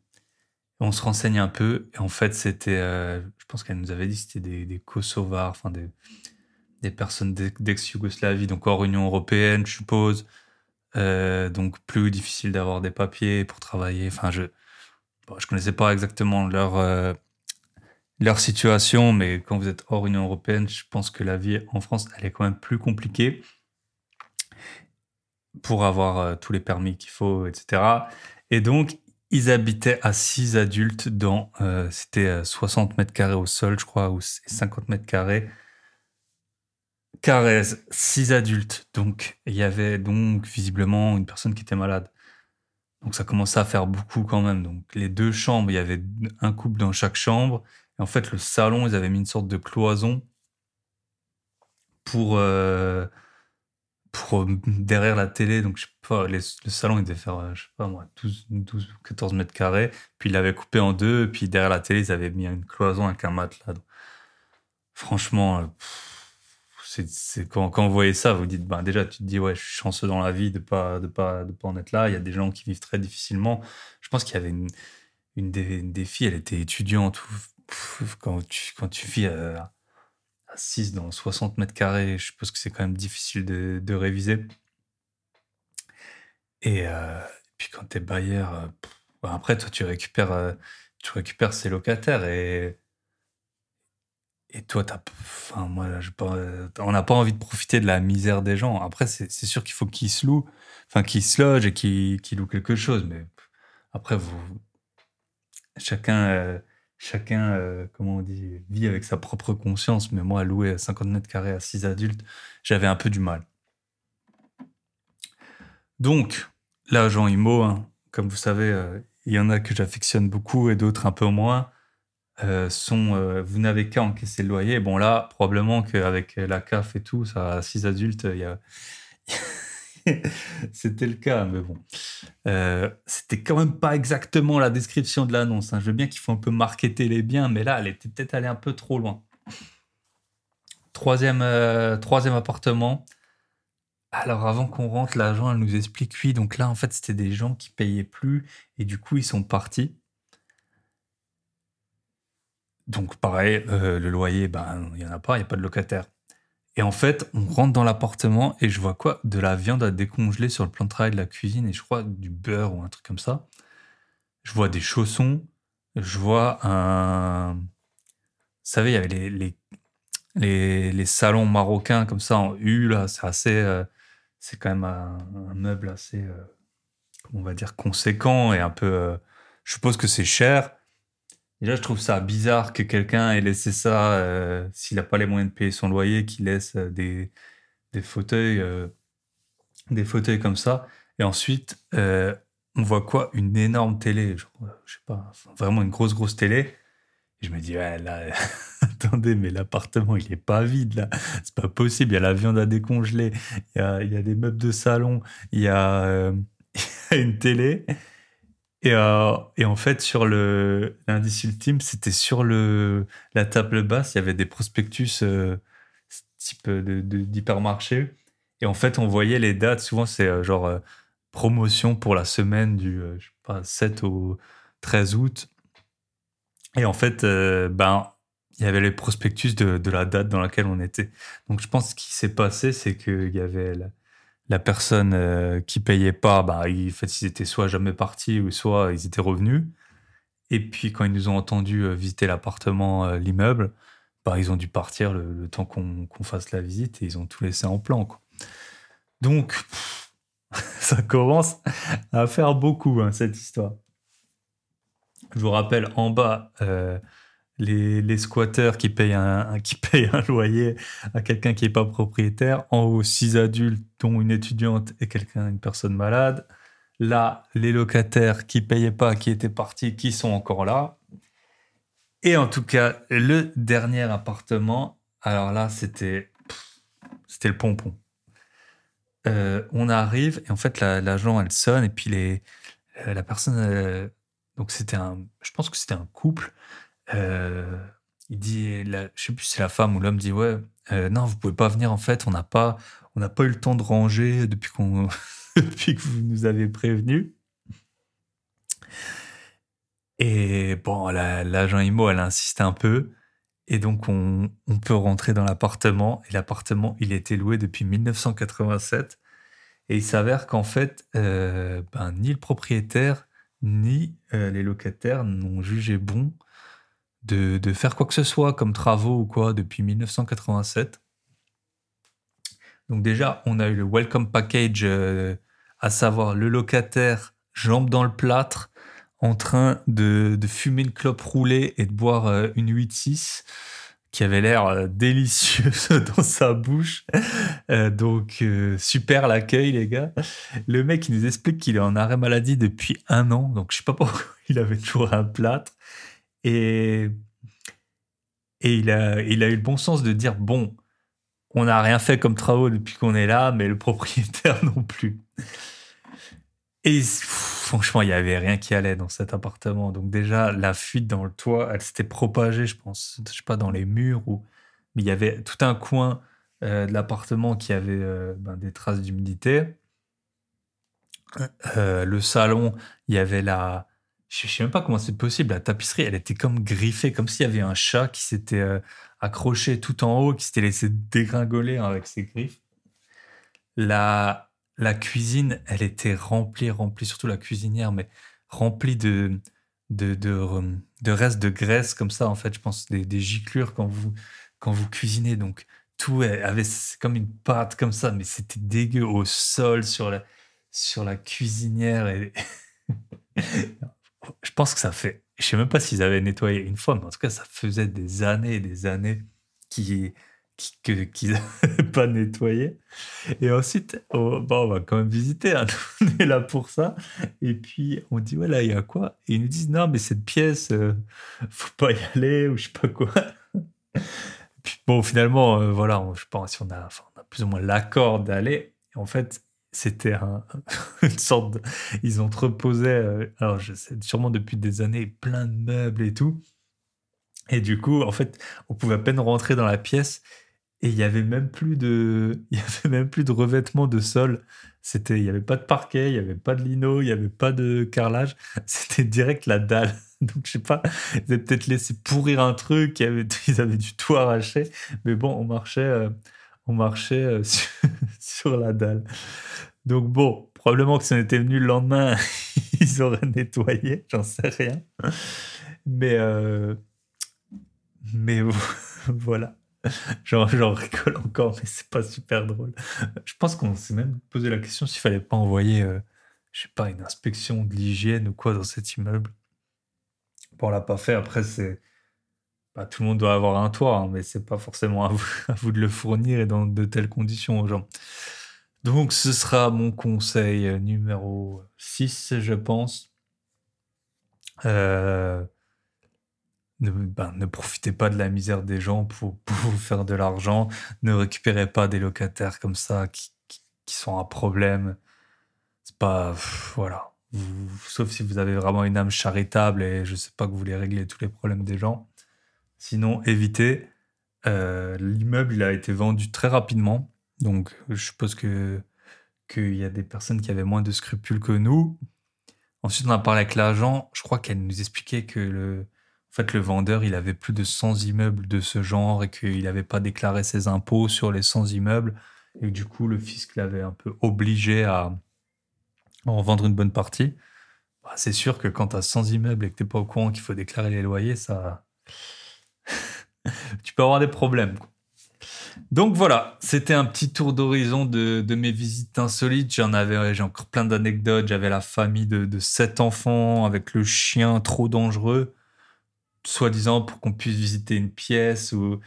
on se renseigne un peu. Et en fait, c'était, euh, je pense qu'elle nous avait dit, c'était des, Kosovars, enfin des, des personnes d'ex-Yougoslavie, donc hors Union européenne, je suppose. donc plus difficile d'avoir des papiers pour travailler. Enfin, je, bon, je connaissais pas exactement leur leur situation, mais quand vous êtes hors Union européenne, je pense que la vie en France, elle est quand même plus compliquée pour avoir euh, tous les permis qu'il faut, etc. Et donc, ils habitaient à 6 adultes dans, euh, c'était 60 euh, mètres carrés au sol, je crois, ou 50 mètres carrés. Carrés, 6 adultes. Donc, il y avait donc visiblement une personne qui était malade. Donc, ça commençait à faire beaucoup quand même. Donc, les deux chambres, il y avait un couple dans chaque chambre. Et en fait, le salon, ils avaient mis une sorte de cloison pour, pour, derrière la télé, donc je sais pas, le salon il devait faire, je sais pas moi, 12, 12 14 mètres carrés. Puis il l'avait coupé en deux, puis derrière la télé, ils avaient mis une cloison avec un matelas. franchement, c'est quand, quand, vous voyez ça, vous dites, ben déjà, tu te dis, ouais, je suis chanceux dans la vie de pas, de pas, de pas en être là. Il y a des gens qui vivent très difficilement. Je pense qu'il y avait une, une, des, filles, elle était étudiante. Quand tu, quand tu vis 6 dans 60 mètres carrés, je suppose que c'est quand même difficile de, réviser. Et, euh, puis quand tu es bailleur, euh, ben après, toi, tu récupères, euh, tu récupères ses locataires et et toi, enfin, moi, pas, on n'a pas envie de profiter de la misère des gens. Après, c'est, sûr qu'il faut qu'ils se louent, enfin, qu'ils logent et qu'ils, louent quelque chose. Mais après, vous, chacun, chacun, euh, comment on dit, vit avec sa propre conscience. Mais moi, louer 50 mètres carrés à 6 adultes, j'avais un peu du mal. Donc, l'agent IMO, hein, comme vous savez, euh, il y en a que j'affectionne beaucoup et d'autres un peu moins. Euh, vous n'avez qu'à encaisser le loyer. Bon là, probablement qu'avec la CAF et tout, ça, six adultes, il y a... c'était le cas, mais bon, euh, c'était quand même pas exactement la description de l'annonce. Hein. Je veux bien qu'il faut un peu marketer les biens, mais là, elle était peut-être allée un peu trop loin. Troisième, troisième appartement. Alors avant qu'on rentre, l'agent, nous explique, oui, donc là, en fait, c'était des gens qui payaient plus et du coup, ils sont partis. Donc pareil, euh, le loyer, ben il y en a pas, il y a pas de locataire. Et en fait, on rentre dans l'appartement et je vois quoi? De la viande à décongeler sur le plan de travail de la cuisine et je crois du beurre ou un truc comme ça. Je vois des chaussons, je vois un... Vous savez, il y avait les, les, les, salons marocains comme ça en U, là, c'est assez... Euh, c'est quand même un, meuble assez, euh, on va dire, conséquent et un peu... je suppose que c'est cher. Déjà, je trouve ça bizarre que quelqu'un ait laissé ça, euh, s'il n'a pas les moyens de payer son loyer, qu'il laisse euh, des, des fauteuils, euh, des fauteuils comme ça. Et ensuite, on voit quoi? Une énorme télé, je, je sais pas, vraiment une grosse, grosse télé. Et je me dis, ouais, là, attendez, mais l'appartement, il est pas vide, là. C'est pas possible. Il y a la viande à décongeler, il y a, il y a des meubles de salon, il y a une télé. Et, euh, et, en fait, sur l'indice ultime, c'était sur la table basse, il y avait des prospectus euh, type d'hypermarché. Et en fait, on voyait les dates. Souvent, c'est euh, genre euh, promotion pour la semaine du je sais pas 7 au 13 août. Et en fait, ben il y avait les prospectus de, la date dans laquelle on était. Donc, je pense ce qui s'est passé, c'est qu'il y avait personne euh, qui payait pas, bah, ils, en fait, ils étaient soit jamais partis ou soit ils étaient revenus. Et puis quand ils nous ont entendu euh, visiter l'appartement, euh, l'immeuble, bah, ils ont dû partir le, temps qu'on fasse la visite et ils ont tout laissé en plan. Donc, ça commence à faire beaucoup hein, cette histoire. Je vous rappelle, en bas, les, squatteurs qui payent un, qui payent un loyer à quelqu'un qui n'est pas propriétaire. En haut, six adultes, dont une étudiante et quelqu'un, une personne malade. Là, les locataires qui payaient pas, qui étaient partis, qui sont encore là. Et en tout cas, le dernier appartement, alors là, c'était c'était le pompon. Euh, on arrive et en fait, l'agent, elle sonne et puis les, euh, la personne, euh, donc c'était un, je pense que c'était un couple euh, il dit, la, je sais plus si c'est la femme ou l'homme dit ouais, euh, non, vous pouvez pas venir en fait, on n'a pas, on n'a pas eu le temps de ranger depuis qu'on, depuis que vous nous avez prévenu. Et bon, l'agent IMO, elle insiste un peu. Et donc, on, on peut rentrer dans l'appartement. Et l'appartement, il était loué depuis 1987. Et il s'avère qu'en fait, euh, ben, ni le propriétaire, ni les locataires n'ont jugé bon de, faire quoi que ce soit comme travaux ou quoi depuis 1987. Donc déjà, on a eu le welcome package, euh, à savoir le locataire jambe dans le plâtre, en train de, fumer une clope roulée et de boire euh, une 8-6 qui avait l'air euh, délicieuse dans sa bouche. donc super l'accueil les gars. Le mec il nous explique qu'il est en arrêt maladie depuis un an, donc je sais pas pourquoi il avait toujours un plâtre. Et, et il, a, il a eu le bon sens de dire bon, on n'a rien fait comme travaux depuis qu'on est là, mais le propriétaire non plus. Et franchement, il n'y avait rien qui allait dans cet appartement. Donc déjà, la fuite dans le toit, elle s'était propagée, je pense, je sais pas, dans les murs. Ou... Mais il y avait tout un coin euh, de l'appartement qui avait euh, ben, des traces d'humidité. Euh, le salon, il y avait la... Je sais même pas comment c'est possible. La tapisserie, elle était comme griffée, comme s'il y avait un chat qui s'était accroché tout en haut, qui s'était laissé dégringoler avec ses griffes. La, la cuisine, elle était remplie, remplie, surtout la cuisinière, mais remplie de, de, de, restes de graisse comme ça, en fait, je pense, des, des giclures quand vous, quand vous cuisinez. Donc, tout avait comme une pâte comme ça, mais c'était dégueu au sol, sur la, sur la cuisinière. Et... je pense que ça fait. Je sais même pas s'ils avaient nettoyé une fois, mais en tout cas, ça faisait des années et des années qui qu'ils n'avaient pas nettoyé. Et ensuite, oh, bon, on va quand même visiter, hein. on est là pour ça. Et puis, on dit, voilà, il y a quoi? Et ils nous disent, non, mais cette pièce, euh, faut pas y aller, ou je sais pas quoi. bon, finalement, euh, voilà, je pense si on a, on a plus ou moins l'accord d'aller. En fait, c'était une sorte de, Ils entreposaient, euh, alors je sais, sûrement depuis des années, plein de meubles et tout. Et du coup, en fait, on pouvait à peine rentrer dans la pièce et il y avait même plus de, il y avait même plus de revêtement de sol. C'était, il y avait pas de parquet, il y avait pas de lino, il y avait pas de carrelage. C'était direct la dalle. Donc je sais pas, ils avaient peut-être laissé pourrir un truc, ils avaient, du tout arraché. Mais bon, on marchait, euh, on marchait euh, sur, la dalle. Donc bon, probablement que si on était venu le lendemain, ils auraient nettoyé, j'en sais rien. Mais euh, mais voilà. J'en rigole encore, mais c'est pas super drôle. Je pense qu'on s'est même posé la question s'il fallait pas envoyer, euh, je sais pas, une inspection de l'hygiène ou quoi dans cet immeuble. Bon, on l'a pas fait. Après, c'est. Tout le monde doit avoir un toit, hein, mais c'est pas forcément à vous, à vous, de le fournir et dans de telles conditions aux gens. Donc, ce sera mon conseil numéro 6, je pense. Euh, ben, ne, profitez pas de la misère des gens pour, vous faire de l'argent. Ne récupérez pas des locataires comme ça qui, sont un problème. C'est pas. voilà. sauf si vous avez vraiment une âme charitable et je sais pas que vous voulez régler tous les problèmes des gens. Sinon, évitez. Euh, l'immeuble, a été vendu très rapidement. Donc, je suppose que qu'il y a des personnes qui avaient moins de scrupules que nous. Ensuite, on a parlé avec l'agent. Je crois qu'elle nous expliquait que le vendeur, il avait plus de 100 immeubles de ce genre et qu'il n'avait pas déclaré ses impôts sur les 100 immeubles. Et du coup, le fisc l'avait un peu obligé à en vendre une bonne partie. Bah, c'est sûr que quand tu as 100 immeubles et que tu n'es pas au courant qu'il faut déclarer les loyers, ça. Tu peux avoir des problèmes. Donc voilà, c'était un petit tour d'horizon de, mes visites insolites. J'en avais, j'ai encore plein d'anecdotes. J'avais la famille de, de 7 enfants avec le chien trop dangereux soi-disant pour qu'on puisse visiter une pièce ou,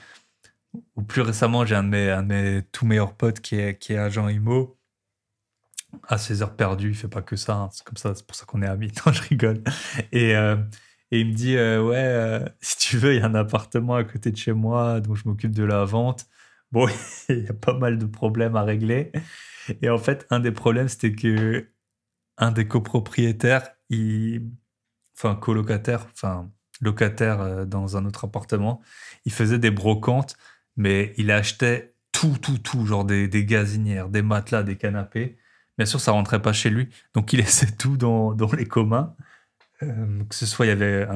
plus récemment, j'ai un de mes, tout meilleurs potes qui est, qui est agent IMO. À ses heures perdues, il fait pas que ça, hein. c'est comme ça, c'est pour ça qu'on est amis. Non, je rigole. Et, euh, et il me dit euh, Ouais, euh, si tu veux, il y a un appartement à côté de chez moi dont je m'occupe de la vente. Bon, il y a pas mal de problèmes à régler. Et en fait, un des problèmes, c'était que un des copropriétaires, il... enfin, colocataire, enfin, locataire euh, dans un autre appartement. Il faisait des brocantes, mais il achetait tout, tout, tout, genre des, des gazinières, des matelas, des canapés. Bien sûr, ça rentrait pas chez lui, donc il laissait tout dans, dans les communs. Euh, que ce soit, il y avait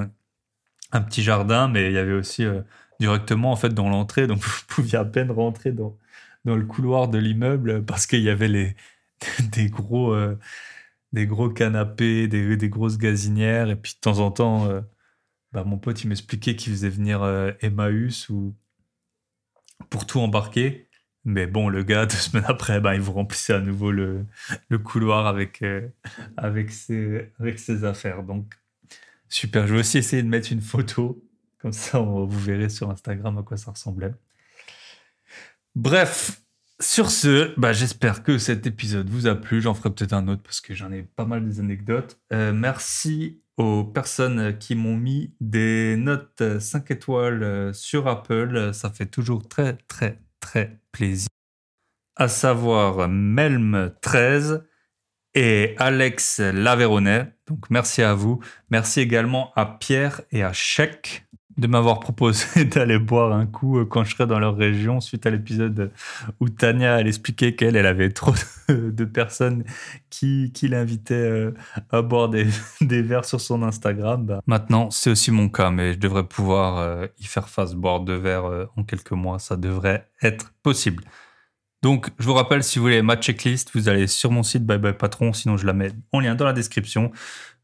un, petit jardin, mais il y avait aussi euh, directement en fait dans l'entrée, donc vous pouviez à peine rentrer dans, le couloir de l'immeuble parce qu'il y avait des gros, des gros canapés, des, des, grosses gazinières, et puis de temps en temps bah, mon pote, il m'expliquait qu'il faisait venir euh, Emmaüs ou pour tout embarquer. Mais bon, le gars, deux semaines après, bah, il vous remplissait à nouveau le, le couloir avec, euh, avec, ses, avec ses affaires. Donc, super. Je vais aussi essayer de mettre une photo. Comme ça, vous verrez sur Instagram à quoi ça ressemblait. Bref, sur ce, bah, j'espère que cet épisode vous a plu. J'en ferai peut-être un autre parce que j'en ai pas mal des anecdotes. Euh, merci aux personnes qui m'ont mis des notes 5 étoiles euh, sur Apple. Ça fait toujours très très très plaisir. À savoir Melm13 et Alex Laveronnet. Donc merci à vous. Merci également à Pierre et à Chèque de m'avoir proposé d'aller boire un coup euh, quand je serai dans leur région suite à l'épisode où Tania elle expliquait qu'elle elle avait trop de personnes qui, qui l'invitaient euh, à boire des, des, verres sur son Instagram. Bah, maintenant, c'est aussi mon cas, mais je devrais pouvoir euh, y faire face, boire deux verres en quelques mois. Ça devrait être possible. Donc, je vous rappelle, si vous voulez ma checklist, vous allez sur mon site Bye Bye Patron, sinon je la mets en lien dans la description.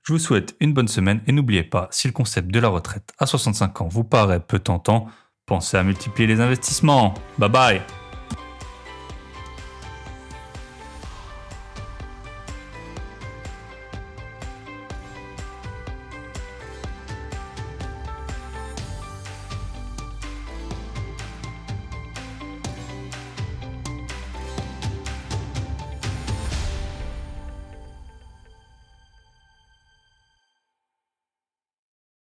Je vous souhaite une bonne semaine et n'oubliez pas, si le concept de la retraite à 65 ans vous paraît peu tentant, pensez à multiplier les investissements. Bye bye